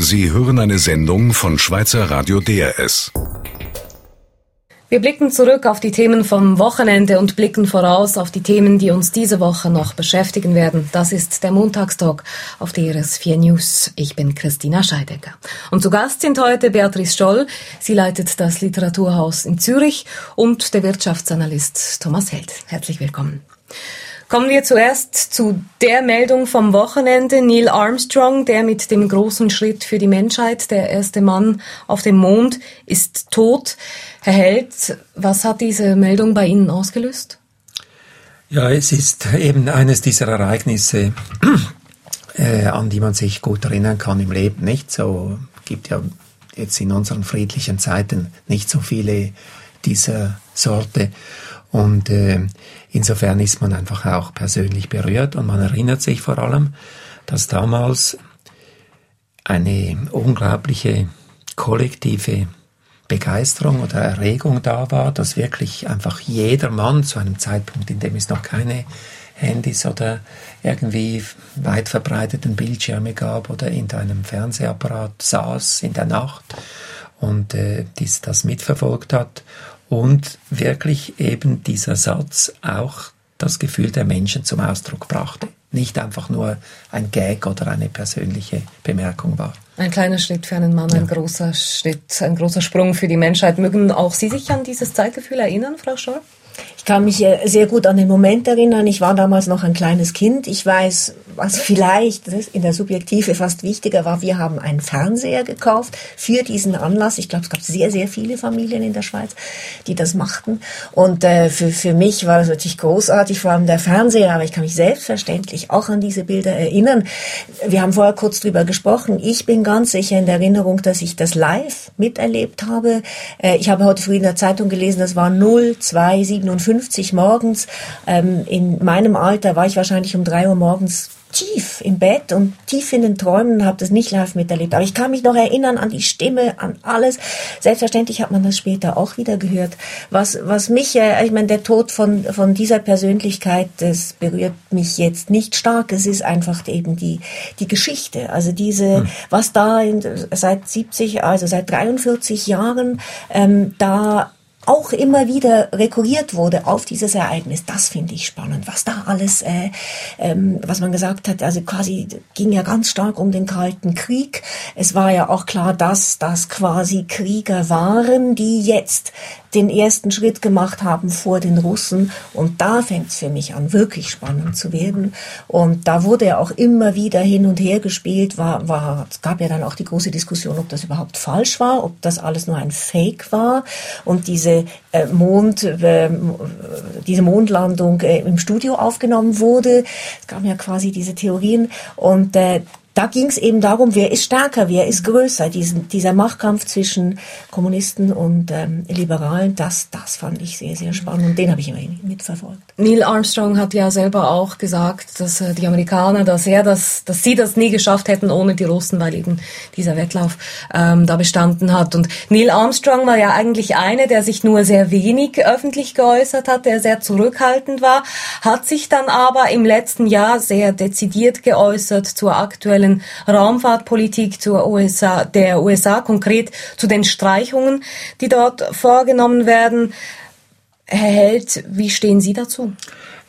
Sie hören eine Sendung von Schweizer Radio DRS. Wir blicken zurück auf die Themen vom Wochenende und blicken voraus auf die Themen, die uns diese Woche noch beschäftigen werden. Das ist der Montagstalk auf DRS 4 News. Ich bin Christina Scheidecker. Und zu Gast sind heute Beatrice Stoll. Sie leitet das Literaturhaus in Zürich und der Wirtschaftsanalyst Thomas Held. Herzlich willkommen. Kommen wir zuerst zu der Meldung vom Wochenende. Neil Armstrong, der mit dem großen Schritt für die Menschheit, der erste Mann auf dem Mond, ist tot. Herr Held, was hat diese Meldung bei Ihnen ausgelöst? Ja, es ist eben eines dieser Ereignisse, äh, an die man sich gut erinnern kann im Leben. Nicht so gibt ja jetzt in unseren friedlichen Zeiten nicht so viele dieser Sorte. Und äh, insofern ist man einfach auch persönlich berührt und man erinnert sich vor allem, dass damals eine unglaubliche kollektive Begeisterung oder Erregung da war, dass wirklich einfach jeder Mann zu einem Zeitpunkt, in dem es noch keine Handys oder irgendwie weit verbreiteten Bildschirme gab oder in einem Fernsehapparat saß in der Nacht und äh, dies, das mitverfolgt hat und wirklich eben dieser Satz auch das Gefühl der Menschen zum Ausdruck brachte. Nicht einfach nur ein Gag oder eine persönliche Bemerkung war. Ein kleiner Schritt für einen Mann, ja. ein großer Schritt, ein großer Sprung für die Menschheit. Mögen auch Sie sich an dieses Zeitgefühl erinnern, Frau Scholl? Ich kann mich sehr gut an den Moment erinnern. Ich war damals noch ein kleines Kind. Ich weiß, was vielleicht in der Subjektive fast wichtiger war. Wir haben einen Fernseher gekauft für diesen Anlass. Ich glaube, es gab sehr, sehr viele Familien in der Schweiz, die das machten. Und äh, für, für mich war das natürlich großartig, vor allem der Fernseher. Aber ich kann mich selbstverständlich auch an diese Bilder erinnern. Wir haben vorher kurz drüber gesprochen. Ich bin ganz sicher in der Erinnerung, dass ich das live miterlebt habe. Äh, ich habe heute früh in der Zeitung gelesen, das war 0, 2, 7 57 morgens. Ähm, in meinem Alter war ich wahrscheinlich um drei Uhr morgens tief im Bett und tief in den Träumen habe das nicht live miterlebt. Aber ich kann mich noch erinnern an die Stimme, an alles. Selbstverständlich hat man das später auch wieder gehört. Was, was mich, äh, ich meine, der Tod von, von dieser Persönlichkeit, das berührt mich jetzt nicht stark. Es ist einfach eben die, die Geschichte. Also diese, hm. was da in, seit 70, also seit 43 Jahren ähm, da auch immer wieder rekurriert wurde auf dieses Ereignis. Das finde ich spannend, was da alles, äh, ähm, was man gesagt hat, also quasi ging ja ganz stark um den Kalten Krieg. Es war ja auch klar, dass das quasi Krieger waren, die jetzt den ersten Schritt gemacht haben vor den Russen. Und da fängt es für mich an, wirklich spannend zu werden. Und da wurde ja auch immer wieder hin und her gespielt. War, war, es gab ja dann auch die große Diskussion, ob das überhaupt falsch war, ob das alles nur ein Fake war. Und diese äh, Mond, äh, diese Mondlandung äh, im Studio aufgenommen wurde. Es gab ja quasi diese Theorien. Und äh, da ging es eben darum, wer ist stärker, wer ist größer. Diesen, dieser Machtkampf zwischen Kommunisten und ähm, Liberalen, das, das fand ich sehr, sehr spannend und den habe ich immer mitverfolgt. Neil Armstrong hat ja selber auch gesagt, dass äh, die Amerikaner, dass er das, dass sie das nie geschafft hätten ohne die Russen, weil eben dieser Wettlauf ähm, da bestanden hat. Und Neil Armstrong war ja eigentlich eine, der sich nur sehr wenig öffentlich geäußert hat, der sehr zurückhaltend war, hat sich dann aber im letzten Jahr sehr dezidiert geäußert zur aktuellen aktuellen Raumfahrtpolitik USA, der USA, konkret zu den Streichungen, die dort vorgenommen werden. Herr Held, wie stehen Sie dazu?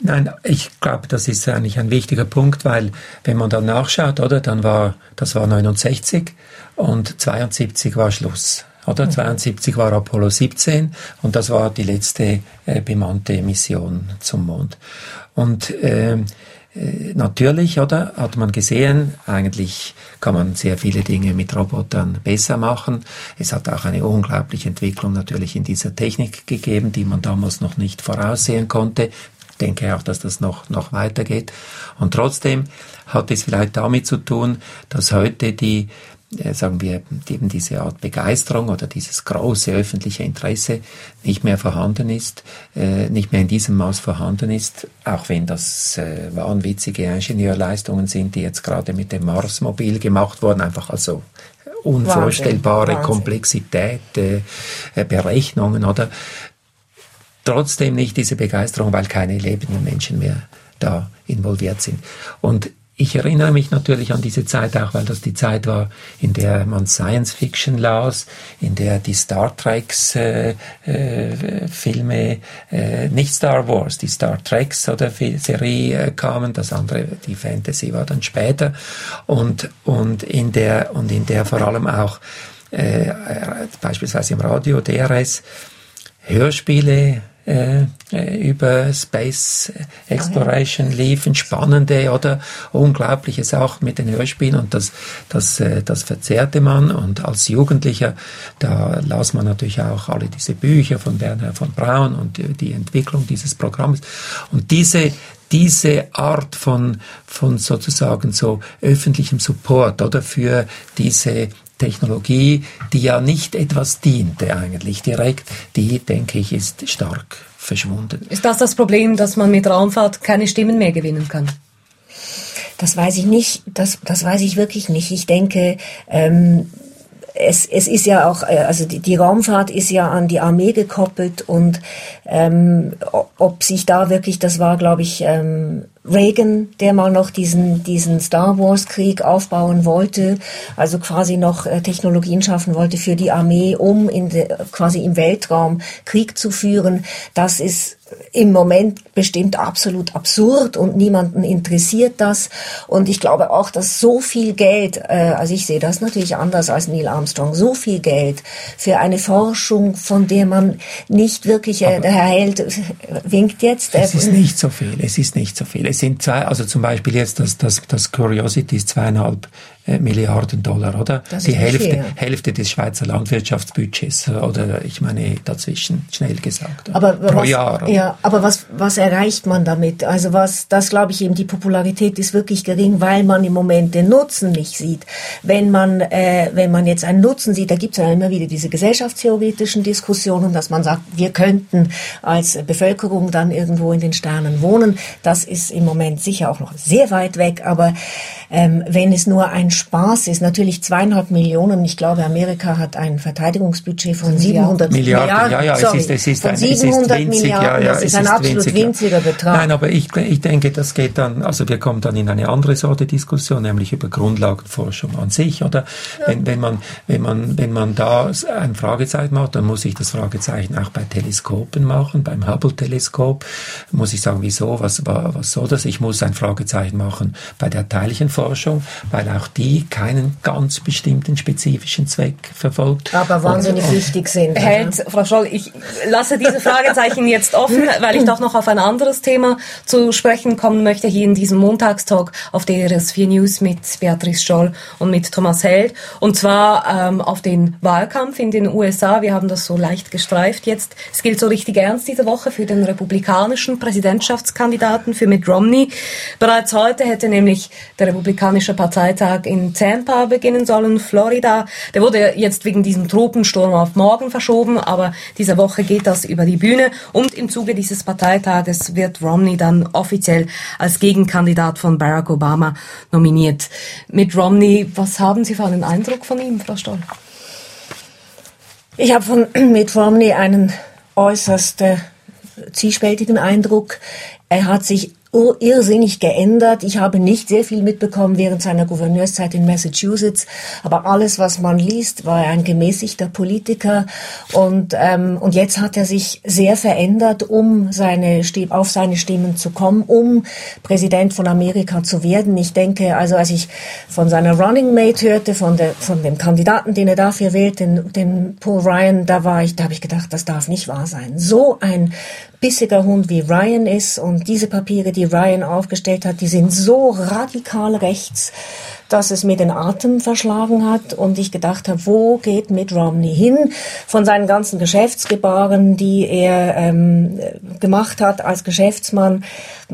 Nein, ich glaube, das ist eigentlich ein wichtiger Punkt, weil wenn man dann nachschaut, oder, dann war, das war 69 und 72 war Schluss. Oder? Mhm. 72 war Apollo 17 und das war die letzte äh, bemannte Mission zum Mond. Und äh, äh, natürlich, oder, hat man gesehen, eigentlich kann man sehr viele Dinge mit Robotern besser machen. Es hat auch eine unglaubliche Entwicklung natürlich in dieser Technik gegeben, die man damals noch nicht voraussehen konnte. Ich denke auch, dass das noch, noch weitergeht. Und trotzdem hat es vielleicht damit zu tun, dass heute die äh, sagen wir, eben diese Art Begeisterung oder dieses große öffentliche Interesse nicht mehr vorhanden ist, äh, nicht mehr in diesem Maß vorhanden ist, auch wenn das äh, wahnwitzige Ingenieurleistungen sind, die jetzt gerade mit dem Marsmobil gemacht wurden, einfach also unvorstellbare Wahnsinn. Komplexität, äh, äh, Berechnungen oder trotzdem nicht diese Begeisterung, weil keine lebenden Menschen mehr da involviert sind. Und ich erinnere mich natürlich an diese Zeit auch, weil das die Zeit war, in der man Science Fiction las, in der die Star Treks äh, äh, Filme, äh, nicht Star Wars, die Star Treks oder Serie äh, kamen, das andere, die Fantasy war dann später. Und und in der und in der vor allem auch äh, beispielsweise im Radio DRS Hörspiele äh, über Space Exploration liefen, spannende oder Unglaubliches auch mit den Hörspielen und das, das, äh, das verzehrte man. Und als Jugendlicher, da las man natürlich auch alle diese Bücher von Werner von Braun und die Entwicklung dieses Programms. Und diese, diese Art von, von sozusagen so öffentlichem Support oder für diese Technologie, die ja nicht etwas diente eigentlich direkt, die, denke ich, ist stark verschwunden. Ist das das Problem, dass man mit Raumfahrt keine Stimmen mehr gewinnen kann? Das weiß ich nicht. Das, das weiß ich wirklich nicht. Ich denke, ähm, es, es ist ja auch, äh, also die, die Raumfahrt ist ja an die Armee gekoppelt und ähm, ob sich da wirklich, das war, glaube ich, ähm, Reagan, der mal noch diesen, diesen Star Wars Krieg aufbauen wollte, also quasi noch äh, Technologien schaffen wollte für die Armee, um in de, quasi im Weltraum Krieg zu führen. Das ist im Moment bestimmt absolut absurd und niemanden interessiert das. Und ich glaube auch, dass so viel Geld, äh, also ich sehe das natürlich anders als Neil Armstrong, so viel Geld für eine Forschung, von der man nicht wirklich, äh, der Herr Held winkt jetzt. Äh, es ist nicht so viel, es ist nicht so viel. Es sind zwei, also zum Beispiel jetzt das, das, das Curiosity ist zweieinhalb äh, Milliarden Dollar, oder? Das die Hälfte. Hälfte des Schweizer Landwirtschaftsbudgets, äh, oder ich meine dazwischen, schnell gesagt. Aber pro was, Jahr. Oder? Ja, aber was, was erreicht man damit? Also was, das glaube ich eben, die Popularität ist wirklich gering, weil man im Moment den Nutzen nicht sieht. Wenn man, äh, wenn man jetzt einen Nutzen sieht, da gibt es ja immer wieder diese gesellschaftstheoretischen Diskussionen, dass man sagt, wir könnten als Bevölkerung dann irgendwo in den Sternen wohnen. Das ist im Moment sicher auch noch sehr weit weg, aber ähm, wenn es nur ein Spaß ist, natürlich zweieinhalb Millionen, ich glaube, Amerika hat ein Verteidigungsbudget von 700 Milliarden. Milliarden ja, ja, sorry, es ist, es ist, von 700 es ist winzig, Milliarden, ja, ja, das ist ein ist absolut winzig, winziger Betrag. Nein, aber ich, ich denke, das geht dann, also wir kommen dann in eine andere Sorte Diskussion, nämlich über Grundlagenforschung an sich, oder? Ja. Wenn, wenn man, wenn man, wenn man da ein Fragezeichen macht, dann muss ich das Fragezeichen auch bei Teleskopen machen, beim Hubble-Teleskop, muss ich sagen, wieso, was, was soll das? Ich muss ein Fragezeichen machen bei der Teilchenforschung, Forschung, weil auch die keinen ganz bestimmten spezifischen Zweck verfolgt. Aber wahnsinnig und, wichtig sind. Hält, Frau Scholl, ich lasse diese Fragezeichen jetzt offen, weil ich doch noch auf ein anderes Thema zu sprechen kommen möchte hier in diesem Montagstalk auf DRS4 News mit Beatrice Scholl und mit Thomas Held. Und zwar ähm, auf den Wahlkampf in den USA. Wir haben das so leicht gestreift jetzt. Es gilt so richtig ernst diese Woche für den republikanischen Präsidentschaftskandidaten, für Mitt Romney. Bereits heute hätte nämlich der republikanische Parteitag in Tampa beginnen sollen, Florida. Der wurde jetzt wegen diesem Tropensturm auf morgen verschoben, aber diese Woche geht das über die Bühne und im Zuge dieses Parteitages wird Romney dann offiziell als Gegenkandidat von Barack Obama nominiert. Mit Romney, was haben Sie für einen Eindruck von ihm, Frau Stoll? Ich habe von Mitt Romney einen äußerst äh, zwiespältigen Eindruck. Er hat sich irrsinnig geändert. Ich habe nicht sehr viel mitbekommen während seiner Gouverneurszeit in Massachusetts, aber alles, was man liest, war ein gemäßigter Politiker und ähm, und jetzt hat er sich sehr verändert, um seine auf seine Stimmen zu kommen, um Präsident von Amerika zu werden. Ich denke, also als ich von seiner Running Mate hörte, von der von dem Kandidaten, den er dafür wählt, den, den Paul Ryan, da war ich, da habe ich gedacht, das darf nicht wahr sein. So ein bissiger Hund wie Ryan ist und diese Papiere, die Ryan aufgestellt hat, die sind so radikal rechts, dass es mir den Atem verschlagen hat und ich gedacht habe, wo geht Mitt Romney hin? Von seinen ganzen Geschäftsgebaren, die er ähm, gemacht hat als Geschäftsmann,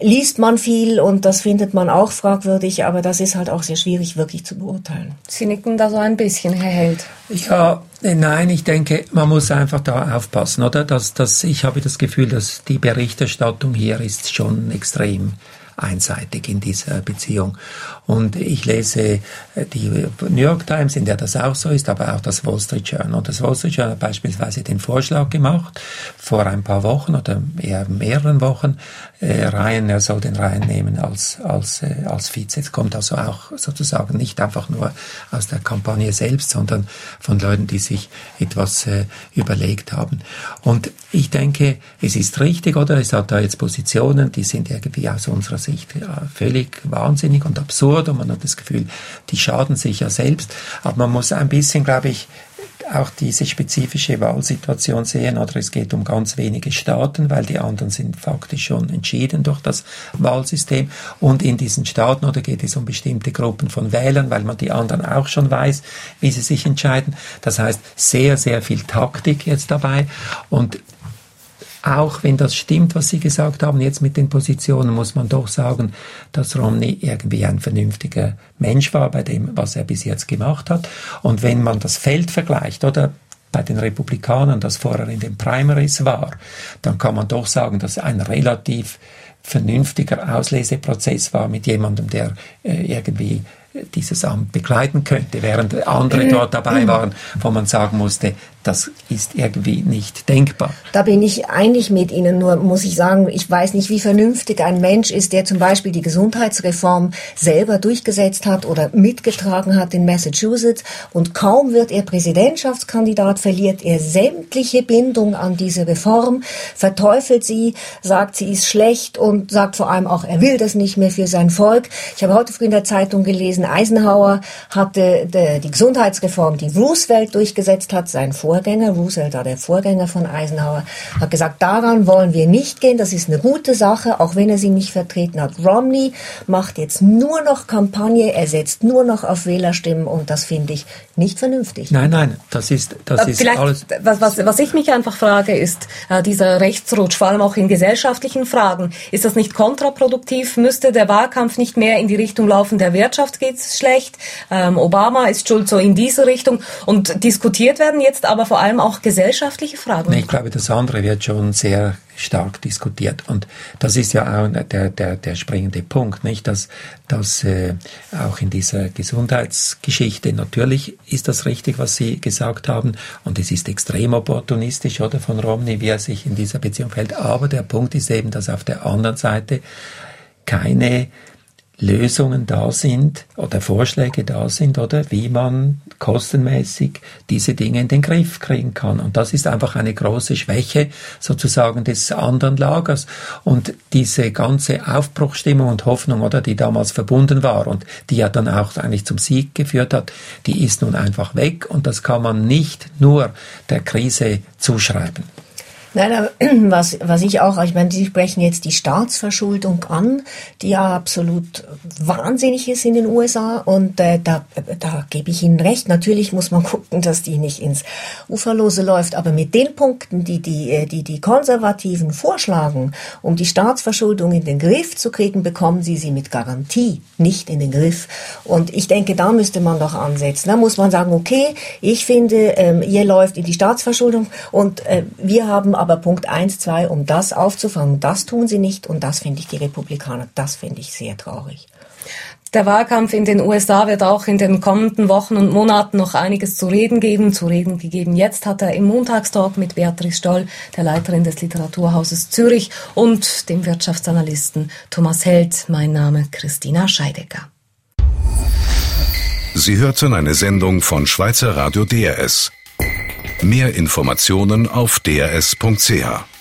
liest man viel und das findet man auch fragwürdig, aber das ist halt auch sehr schwierig wirklich zu beurteilen. Sie nicken da so ein bisschen, Herr Held. Ja, nein, ich denke, man muss einfach da aufpassen, oder? Dass, dass ich habe das Gefühl, dass die Berichterstattung hier ist schon extrem einseitig in dieser Beziehung. Und ich lese äh, die New York Times, in der das auch so ist, aber auch das Wall Street Journal. Und das Wall Street Journal hat beispielsweise den Vorschlag gemacht, vor ein paar Wochen oder eher mehreren Wochen, äh, Ryan, er soll den Ryan nehmen als, als, äh, als Vize. Es kommt also auch sozusagen nicht einfach nur aus der Kampagne selbst, sondern von Leuten, die sich etwas äh, überlegt haben. Und ich denke, es ist richtig, oder? Es hat da jetzt Positionen, die sind irgendwie aus unserer Sicht ja, völlig wahnsinnig und absurd und man hat das Gefühl, die schaden sich ja selbst. Aber man muss ein bisschen, glaube ich, auch diese spezifische Wahlsituation sehen, oder es geht um ganz wenige Staaten, weil die anderen sind faktisch schon entschieden durch das Wahlsystem. Und in diesen Staaten, oder geht es um bestimmte Gruppen von Wählern, weil man die anderen auch schon weiß, wie sie sich entscheiden. Das heißt, sehr, sehr viel Taktik jetzt dabei. Und auch wenn das stimmt, was Sie gesagt haben, jetzt mit den Positionen, muss man doch sagen, dass Romney irgendwie ein vernünftiger Mensch war bei dem, was er bis jetzt gemacht hat. Und wenn man das Feld vergleicht, oder bei den Republikanern, das vorher in den Primaries war, dann kann man doch sagen, dass ein relativ vernünftiger Ausleseprozess war mit jemandem, der äh, irgendwie dieses Amt begleiten könnte, während andere dort dabei waren, wo man sagen musste, das ist irgendwie nicht denkbar. Da bin ich einig mit Ihnen, nur muss ich sagen, ich weiß nicht, wie vernünftig ein Mensch ist, der zum Beispiel die Gesundheitsreform selber durchgesetzt hat oder mitgetragen hat in Massachusetts und kaum wird er Präsidentschaftskandidat, verliert er sämtliche Bindung an diese Reform, verteufelt sie, sagt, sie ist schlecht und sagt vor allem auch, er will das nicht mehr für sein Volk. Ich habe heute früh in der Zeitung gelesen, Eisenhower hatte die Gesundheitsreform, die Roosevelt durchgesetzt hat, sein Vorgänger, Vorgänger, Roosevelt war der Vorgänger von Eisenhower, hat gesagt, daran wollen wir nicht gehen, das ist eine gute Sache, auch wenn er sie nicht vertreten hat. Romney macht jetzt nur noch Kampagne, er setzt nur noch auf Wählerstimmen und das finde ich nicht vernünftig. Nein, nein, das ist, das ist alles. Was, was, was ich mich einfach frage, ist äh, dieser Rechtsrutsch, vor allem auch in gesellschaftlichen Fragen. Ist das nicht kontraproduktiv? Müsste der Wahlkampf nicht mehr in die Richtung laufen, der Wirtschaft geht es schlecht, ähm, Obama ist schuld so in diese Richtung und diskutiert werden jetzt aber vor allem auch gesellschaftliche Fragen. Ich glaube, das andere wird schon sehr stark diskutiert. Und das ist ja auch der, der, der springende Punkt, nicht? Dass, dass äh, auch in dieser Gesundheitsgeschichte natürlich ist das richtig, was Sie gesagt haben. Und es ist extrem opportunistisch, oder, von Romney, wie er sich in dieser Beziehung fällt. Aber der Punkt ist eben, dass auf der anderen Seite keine Lösungen da sind oder Vorschläge da sind oder wie man kostenmäßig diese Dinge in den Griff kriegen kann. Und das ist einfach eine große Schwäche sozusagen des anderen Lagers. Und diese ganze Aufbruchstimmung und Hoffnung, oder, die damals verbunden war und die ja dann auch eigentlich zum Sieg geführt hat, die ist nun einfach weg und das kann man nicht nur der Krise zuschreiben. Nein, aber was, was ich auch, ich meine, Sie sprechen jetzt die Staatsverschuldung an, die ja absolut wahnsinnig ist in den USA und äh, da, da gebe ich Ihnen recht. Natürlich muss man gucken, dass die nicht ins Uferlose läuft, aber mit den Punkten, die die, äh, die, die Konservativen vorschlagen, um die Staatsverschuldung in den Griff zu kriegen, bekommen sie sie mit Garantie nicht in den Griff. Und ich denke, da müsste man doch ansetzen. Da muss man sagen, okay, ich finde, ähm, ihr läuft in die Staatsverschuldung und äh, wir haben aber Punkt eins, zwei, um das aufzufangen. Das tun sie nicht und das finde ich die Republikaner, das finde ich sehr traurig. Der Wahlkampf in den USA wird auch in den kommenden Wochen und Monaten noch einiges zu reden geben. Zu reden gegeben jetzt hat er im Montagstalk mit Beatrice Stoll, der Leiterin des Literaturhauses Zürich und dem Wirtschaftsanalysten Thomas Held. Mein Name Christina Scheidecker. Sie hörten eine Sendung von Schweizer Radio DRS. Mehr Informationen auf drs.ch.